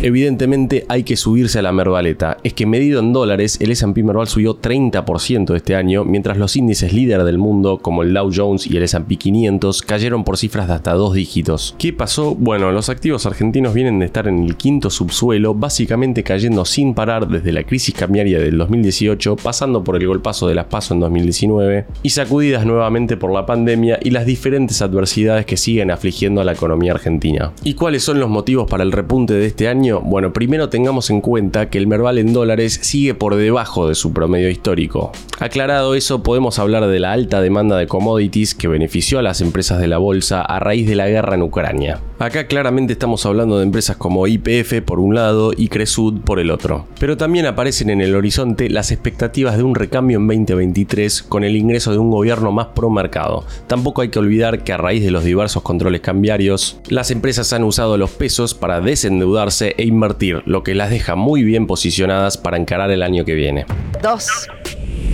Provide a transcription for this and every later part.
Evidentemente hay que subirse a la mervaleta. Es que medido en dólares, el S&P Merval subió 30% este año, mientras los índices líder del mundo, como el Dow Jones y el S&P 500, cayeron por cifras de hasta dos dígitos. ¿Qué pasó? Bueno, los activos argentinos vienen de estar en el quinto subsuelo, básicamente cayendo sin parar desde la crisis cambiaria del 2018, pasando por el golpazo de las PASO en 2019 y sacudidas nuevamente por la pandemia y las diferentes adversidades que siguen afligiendo a la economía argentina. ¿Y cuáles son los motivos para el repunte de este año? Bueno, primero tengamos en cuenta que el Merval en dólares sigue por debajo de su promedio histórico. Aclarado eso, podemos hablar de la alta demanda de commodities que benefició a las empresas de la bolsa a raíz de la guerra en Ucrania. Acá claramente estamos hablando de empresas como IPF por un lado y Cresud por el otro. Pero también aparecen en el horizonte las expectativas de un recambio en 2023 con el ingreso de un gobierno más pro mercado. Tampoco hay que olvidar que a raíz de los diversos controles cambiarios, las empresas han usado los pesos para e invertir, lo que las deja muy bien posicionadas para encarar el año que viene. 2.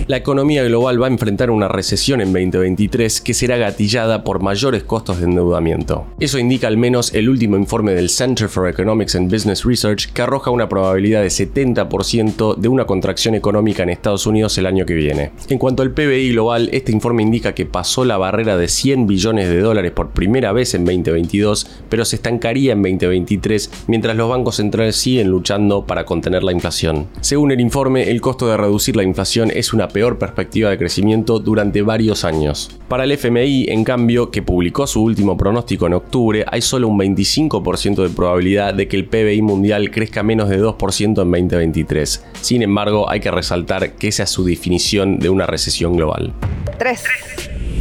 La economía global va a enfrentar una recesión en 2023 que será gatillada por mayores costos de endeudamiento. Eso indica al menos el último informe del Center for Economics and Business Research que arroja una probabilidad de 70% de una contracción económica en Estados Unidos el año que viene. En cuanto al PBI global, este informe indica que pasó la barrera de 100 billones de dólares por primera vez en 2022, pero se estancaría en 2023 mientras los bancos centrales siguen luchando para contener la inflación. Según el informe, el costo de reducir la inflación es una peor perspectiva de crecimiento durante varios años. Para el FMI, en cambio, que publicó su último pronóstico en octubre, hay solo un 25% de probabilidad de que el PBI mundial crezca menos de 2% en 2023. Sin embargo, hay que resaltar que esa es su definición de una recesión global. 3.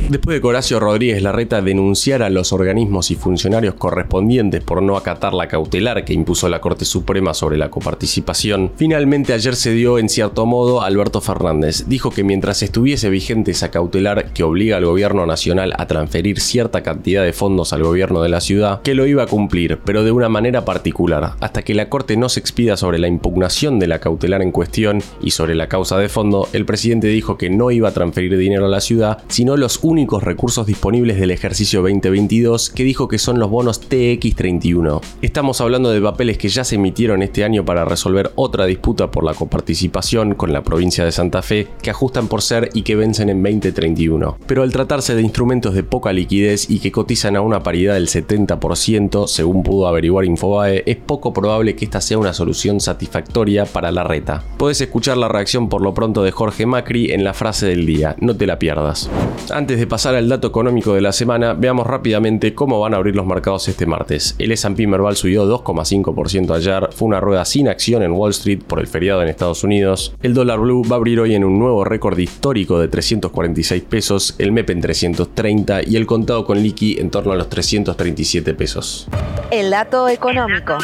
Después de que Horacio Rodríguez Larreta denunciara a los organismos y funcionarios correspondientes por no acatar la cautelar que impuso la Corte Suprema sobre la coparticipación, finalmente ayer se dio en cierto modo Alberto Fernández. Dijo que mientras estuviese vigente esa cautelar que obliga al gobierno nacional a transferir cierta cantidad de fondos al gobierno de la ciudad, que lo iba a cumplir, pero de una manera particular, hasta que la Corte no se expida sobre la impugnación de la cautelar en cuestión y sobre la causa de fondo, el presidente dijo que no iba a transferir dinero a la ciudad, sino los únicos recursos disponibles del ejercicio 2022 que dijo que son los bonos TX31. Estamos hablando de papeles que ya se emitieron este año para resolver otra disputa por la coparticipación con la provincia de Santa Fe que ajustan por ser y que vencen en 2031. Pero al tratarse de instrumentos de poca liquidez y que cotizan a una paridad del 70%, según pudo averiguar Infobae, es poco probable que esta sea una solución satisfactoria para la reta. Puedes escuchar la reacción por lo pronto de Jorge Macri en la frase del día, no te la pierdas. Antes de pasar al dato económico de la semana, veamos rápidamente cómo van a abrir los mercados este martes. El S&P Merval subió 2,5% ayer, fue una rueda sin acción en Wall Street por el feriado en Estados Unidos. El dólar blue va a abrir hoy en un nuevo récord histórico de 346 pesos, el MEP en 330 y el contado con liqui en torno a los 337 pesos. El dato económico.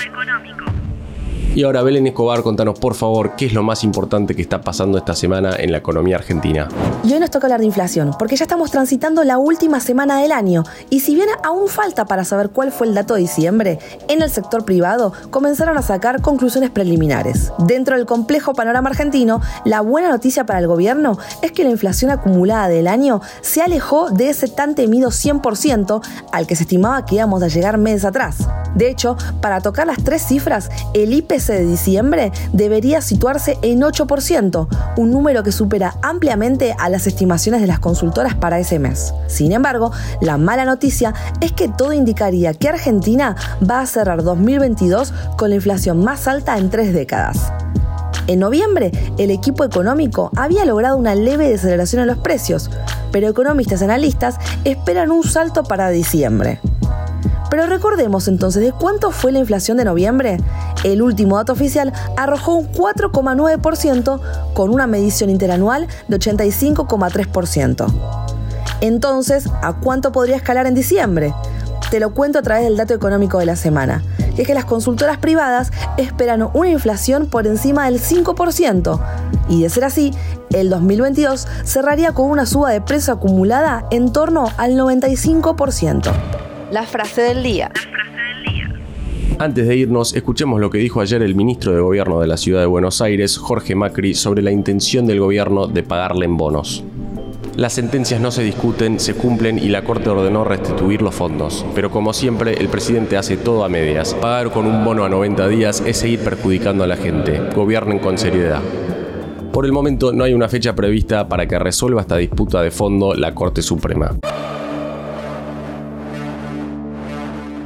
Y ahora Belén Escobar, contanos por favor qué es lo más importante que está pasando esta semana en la economía argentina. Y hoy nos toca hablar de inflación, porque ya estamos transitando la última semana del año. Y si bien aún falta para saber cuál fue el dato de diciembre, en el sector privado comenzaron a sacar conclusiones preliminares. Dentro del complejo panorama argentino, la buena noticia para el gobierno es que la inflación acumulada del año se alejó de ese tan temido 100% al que se estimaba que íbamos a llegar meses atrás. De hecho, para tocar las tres cifras, el IPC de diciembre debería situarse en 8%, un número que supera ampliamente a las estimaciones de las consultoras para ese mes. Sin embargo, la mala noticia es que todo indicaría que Argentina va a cerrar 2022 con la inflación más alta en tres décadas. En noviembre, el equipo económico había logrado una leve deceleración en los precios, pero economistas y analistas esperan un salto para diciembre. Pero recordemos entonces de cuánto fue la inflación de noviembre. El último dato oficial arrojó un 4,9% con una medición interanual de 85,3%. Entonces, ¿a cuánto podría escalar en diciembre? Te lo cuento a través del dato económico de la semana. que es que las consultoras privadas esperan una inflación por encima del 5%. Y de ser así, el 2022 cerraría con una suba de precio acumulada en torno al 95%. La frase del día. Antes de irnos, escuchemos lo que dijo ayer el ministro de Gobierno de la Ciudad de Buenos Aires, Jorge Macri, sobre la intención del gobierno de pagarle en bonos. Las sentencias no se discuten, se cumplen y la Corte ordenó restituir los fondos. Pero como siempre, el presidente hace todo a medias. Pagar con un bono a 90 días es seguir perjudicando a la gente. Gobiernen con seriedad. Por el momento no hay una fecha prevista para que resuelva esta disputa de fondo la Corte Suprema.